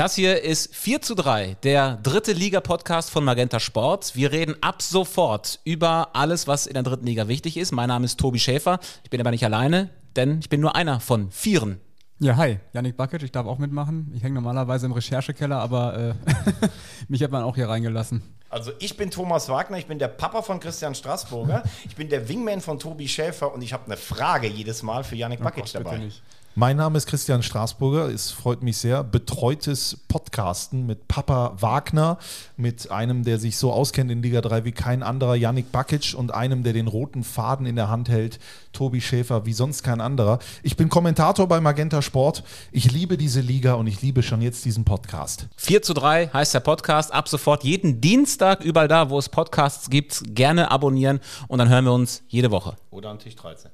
Das hier ist 4 zu 3, der dritte Liga-Podcast von Magenta Sport. Wir reden ab sofort über alles, was in der dritten Liga wichtig ist. Mein Name ist Tobi Schäfer. Ich bin aber nicht alleine, denn ich bin nur einer von vieren. Ja, hi, Yannick Bakic, ich darf auch mitmachen. Ich hänge normalerweise im Recherchekeller, aber äh, mich hat man auch hier reingelassen. Also ich bin Thomas Wagner, ich bin der Papa von Christian Straßburger, ich bin der Wingman von Tobi Schäfer und ich habe eine Frage jedes Mal für Yannick Bakic oh Gott, dabei. Nicht. Mein Name ist Christian Straßburger. Es freut mich sehr. Betreutes Podcasten mit Papa Wagner, mit einem, der sich so auskennt in Liga 3 wie kein anderer, Yannick Bakic, und einem, der den roten Faden in der Hand hält, Tobi Schäfer, wie sonst kein anderer. Ich bin Kommentator bei Magenta Sport. Ich liebe diese Liga und ich liebe schon jetzt diesen Podcast. 4 zu 3 heißt der Podcast. Ab sofort jeden Dienstag überall da, wo es Podcasts gibt, gerne abonnieren und dann hören wir uns jede Woche. Oder an Tisch 13.